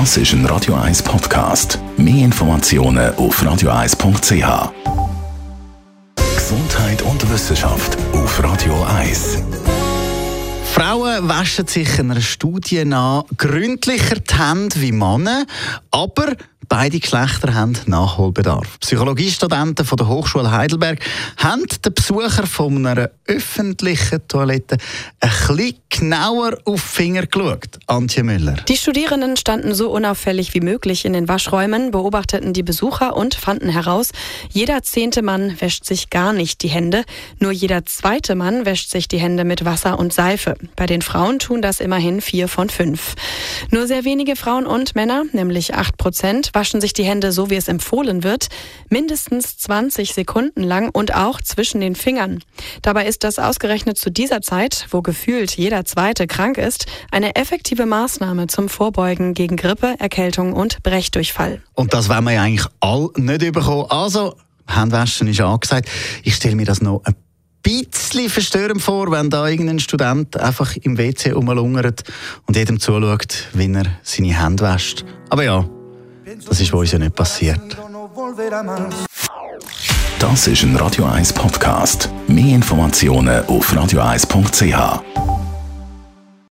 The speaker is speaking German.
Das ist ein Radio 1 Podcast. Mehr Informationen auf radio1.ch. Gesundheit und Wissenschaft auf Radio 1. Frauen waschen sich einer Studie nach gründlicher die Hände wie Männer, aber Beide Geschlechter haben Nachholbedarf. Psychologiestudenten von der Hochschule Heidelberg haben den Besucher von einer öffentlichen Toilette ein bisschen genauer auf die Finger geschaut. Antje Müller. Die Studierenden standen so unauffällig wie möglich in den Waschräumen, beobachteten die Besucher und fanden heraus, jeder zehnte Mann wäscht sich gar nicht die Hände, nur jeder zweite Mann wäscht sich die Hände mit Wasser und Seife. Bei den Frauen tun das immerhin vier von fünf. Nur sehr wenige Frauen und Männer, nämlich acht Prozent, waschen sich die Hände so, wie es empfohlen wird, mindestens 20 Sekunden lang und auch zwischen den Fingern. Dabei ist das ausgerechnet zu dieser Zeit, wo gefühlt jeder Zweite krank ist, eine effektive Maßnahme zum Vorbeugen gegen Grippe, Erkältung und Brechdurchfall. Und das wollen wir ja eigentlich all nicht bekommen. Also, Handwaschen ist angesagt. Ich stelle mir das noch ein bisschen verstörend vor, wenn da irgendein Student einfach im WC rumlungert und jedem zuschaut, wie er seine Hände wäscht. Aber ja, das ist uns ja nicht passiert. Das ist ein Radio 1 Podcast. Mehr Informationen auf radio1.ch.